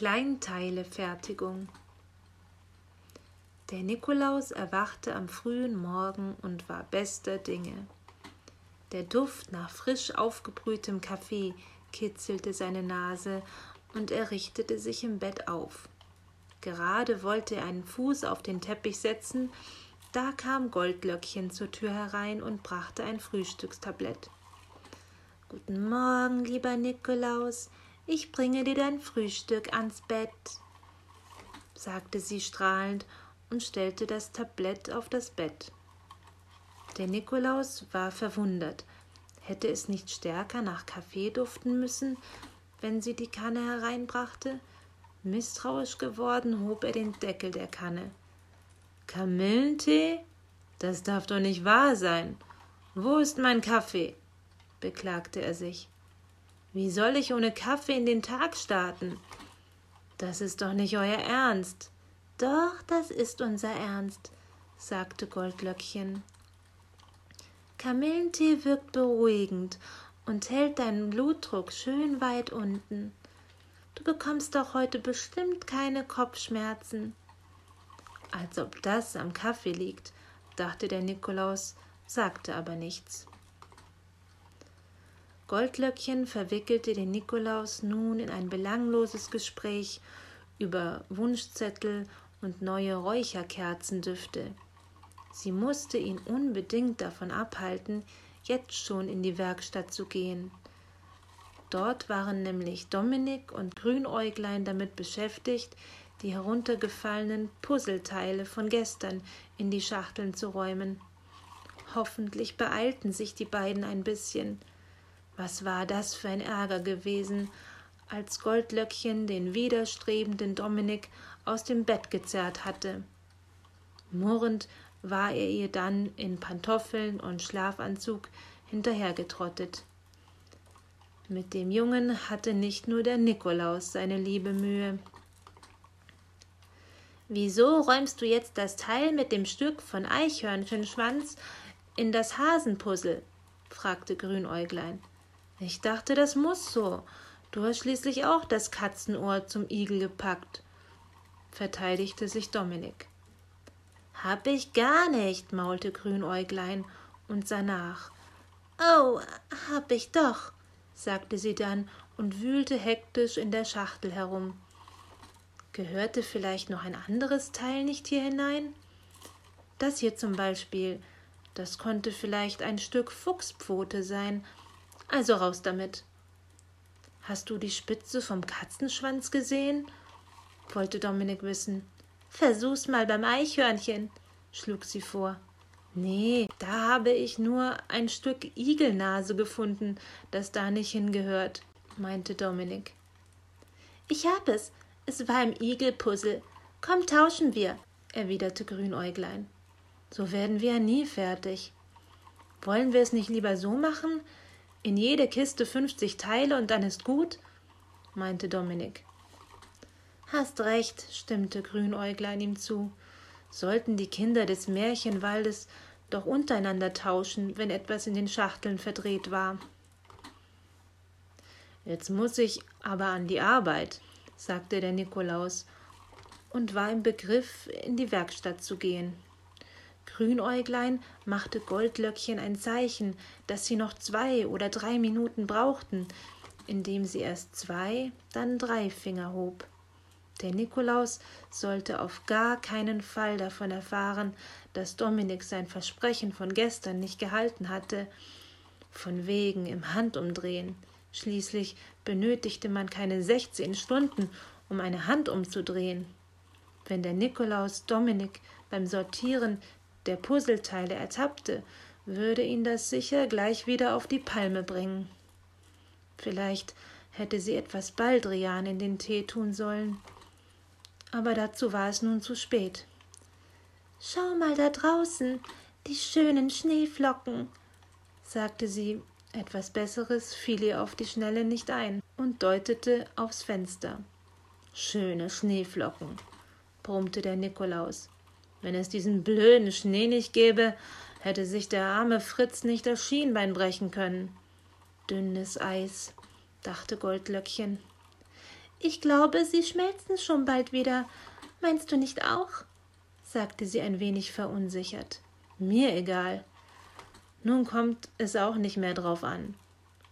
Kleinteilefertigung Der Nikolaus erwachte am frühen Morgen und war bester Dinge. Der Duft nach frisch aufgebrühtem Kaffee kitzelte seine Nase und er richtete sich im Bett auf. Gerade wollte er einen Fuß auf den Teppich setzen, da kam Goldlöckchen zur Tür herein und brachte ein Frühstückstablett. Guten Morgen, lieber Nikolaus, ich bringe dir dein Frühstück ans Bett, sagte sie strahlend und stellte das Tablett auf das Bett. Der Nikolaus war verwundert. Hätte es nicht stärker nach Kaffee duften müssen, wenn sie die Kanne hereinbrachte? Misstrauisch geworden hob er den Deckel der Kanne. Kamillentee? Das darf doch nicht wahr sein. Wo ist mein Kaffee? beklagte er sich. Wie soll ich ohne Kaffee in den Tag starten? Das ist doch nicht euer Ernst. Doch, das ist unser Ernst, sagte Goldlöckchen. Kamillentee wirkt beruhigend und hält deinen Blutdruck schön weit unten. Du bekommst doch heute bestimmt keine Kopfschmerzen. Als ob das am Kaffee liegt, dachte der Nikolaus, sagte aber nichts. Goldlöckchen verwickelte den Nikolaus nun in ein belangloses Gespräch über Wunschzettel und neue Räucherkerzendüfte. Sie musste ihn unbedingt davon abhalten, jetzt schon in die Werkstatt zu gehen. Dort waren nämlich Dominik und Grünäuglein damit beschäftigt, die heruntergefallenen Puzzleteile von gestern in die Schachteln zu räumen. Hoffentlich beeilten sich die beiden ein bisschen. Was war das für ein Ärger gewesen, als Goldlöckchen den widerstrebenden Dominik aus dem Bett gezerrt hatte. Murrend war er ihr dann in Pantoffeln und Schlafanzug hinterhergetrottet. Mit dem Jungen hatte nicht nur der Nikolaus seine liebe Mühe. Wieso räumst du jetzt das Teil mit dem Stück von Eichhörnchenschwanz in das Hasenpuzzle? fragte Grünäuglein. Ich dachte, das muss so. Du hast schließlich auch das Katzenohr zum Igel gepackt, verteidigte sich Dominik. Hab ich gar nicht, maulte Grünäuglein und sah nach. Oh, hab ich doch, sagte sie dann und wühlte hektisch in der Schachtel herum. Gehörte vielleicht noch ein anderes Teil nicht hier hinein? Das hier zum Beispiel, das konnte vielleicht ein Stück Fuchspfote sein, also raus damit. Hast du die Spitze vom Katzenschwanz gesehen? wollte Dominik wissen. Versuch's mal beim Eichhörnchen, schlug sie vor. Nee, da habe ich nur ein Stück Igelnase gefunden, das da nicht hingehört, meinte Dominik. Ich hab es. Es war im Igelpuzzle. Komm, tauschen wir, erwiderte Grünäuglein. So werden wir ja nie fertig. Wollen wir es nicht lieber so machen, in jede Kiste fünfzig Teile und dann ist gut? meinte Dominik. Hast recht, stimmte Grünäuglein ihm zu. Sollten die Kinder des Märchenwaldes doch untereinander tauschen, wenn etwas in den Schachteln verdreht war. Jetzt muss ich aber an die Arbeit, sagte der Nikolaus und war im Begriff, in die Werkstatt zu gehen. Grünäuglein machte Goldlöckchen ein Zeichen, dass sie noch zwei oder drei Minuten brauchten, indem sie erst zwei, dann drei Finger hob. Der Nikolaus sollte auf gar keinen Fall davon erfahren, dass Dominik sein Versprechen von gestern nicht gehalten hatte, von wegen im Handumdrehen. Schließlich benötigte man keine sechzehn Stunden, um eine Hand umzudrehen. Wenn der Nikolaus Dominik beim Sortieren der Puzzleteile ertappte, würde ihn das sicher gleich wieder auf die Palme bringen. Vielleicht hätte sie etwas Baldrian in den Tee tun sollen. Aber dazu war es nun zu spät. Schau mal da draußen, die schönen Schneeflocken, sagte sie. Etwas Besseres fiel ihr auf die Schnelle nicht ein und deutete aufs Fenster. Schöne Schneeflocken, brummte der Nikolaus. Wenn es diesen blöden Schnee nicht gäbe, hätte sich der arme Fritz nicht das Schienbein brechen können. Dünnes Eis, dachte Goldlöckchen. Ich glaube, sie schmelzen schon bald wieder. Meinst du nicht auch? sagte sie ein wenig verunsichert. Mir egal. Nun kommt es auch nicht mehr drauf an,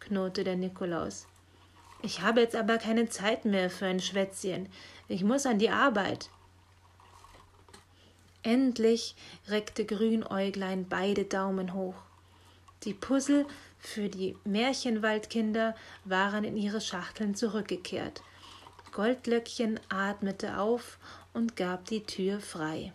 knurrte der Nikolaus. Ich habe jetzt aber keine Zeit mehr für ein Schwätzchen. Ich muss an die Arbeit. Endlich reckte Grünäuglein beide Daumen hoch. Die Puzzle für die Märchenwaldkinder waren in ihre Schachteln zurückgekehrt. Goldlöckchen atmete auf und gab die Tür frei.